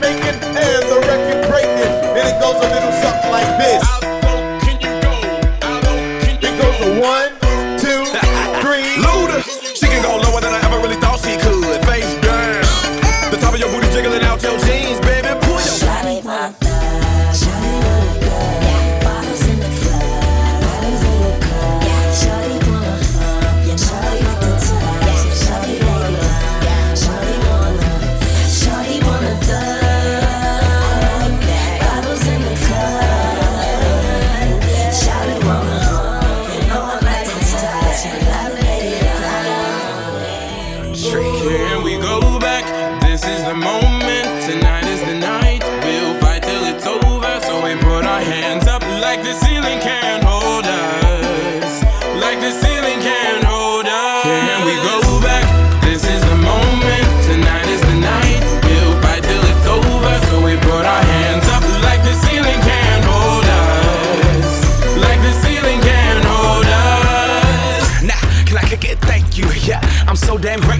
making and the record breaking. And it goes a little something like this. Out, can you go? Out, can you it goes a one, two, three. Luda. The moment. Tonight is the night. We'll fight till it's over. So we put our hands up like the ceiling can't hold us. Like the ceiling can't hold us. Can we go back? This is the moment. Tonight is the night. We'll fight till it's over. So we put our hands up like the ceiling can't hold us. Like the ceiling can't hold us. Nah, can I kick it? Thank you. Yeah, I'm so damn grateful.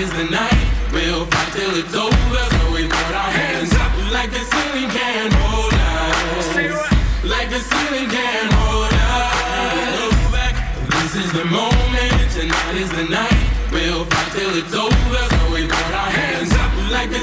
is the night. We'll fight till it's over. So we put our hands up like the ceiling can't hold us. Like the ceiling can't hold us. Back. This is the moment. Tonight is the night. We'll fight till it's over. So we put our hands up like the